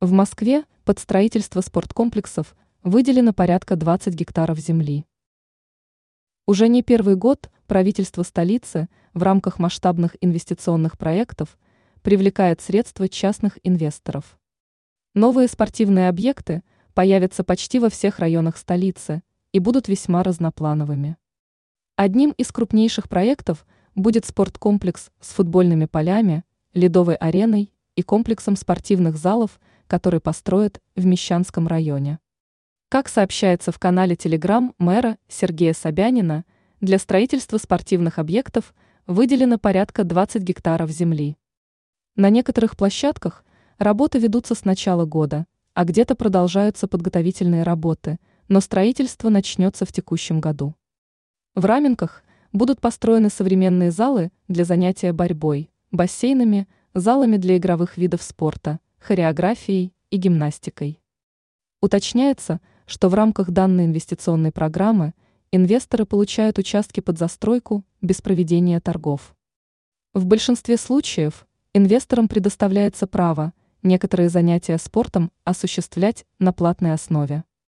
В Москве под строительство спорткомплексов выделено порядка 20 гектаров земли. Уже не первый год правительство столицы в рамках масштабных инвестиционных проектов привлекает средства частных инвесторов. Новые спортивные объекты появятся почти во всех районах столицы и будут весьма разноплановыми. Одним из крупнейших проектов будет спорткомплекс с футбольными полями, ледовой ареной и комплексом спортивных залов, который построят в Мещанском районе. Как сообщается в канале Телеграм мэра Сергея Собянина, для строительства спортивных объектов выделено порядка 20 гектаров земли. На некоторых площадках работы ведутся с начала года, а где-то продолжаются подготовительные работы, но строительство начнется в текущем году. В Раменках будут построены современные залы для занятия борьбой, бассейнами, залами для игровых видов спорта, хореографией и гимнастикой. Уточняется, что в рамках данной инвестиционной программы инвесторы получают участки под застройку без проведения торгов. В большинстве случаев инвесторам предоставляется право некоторые занятия спортом осуществлять на платной основе.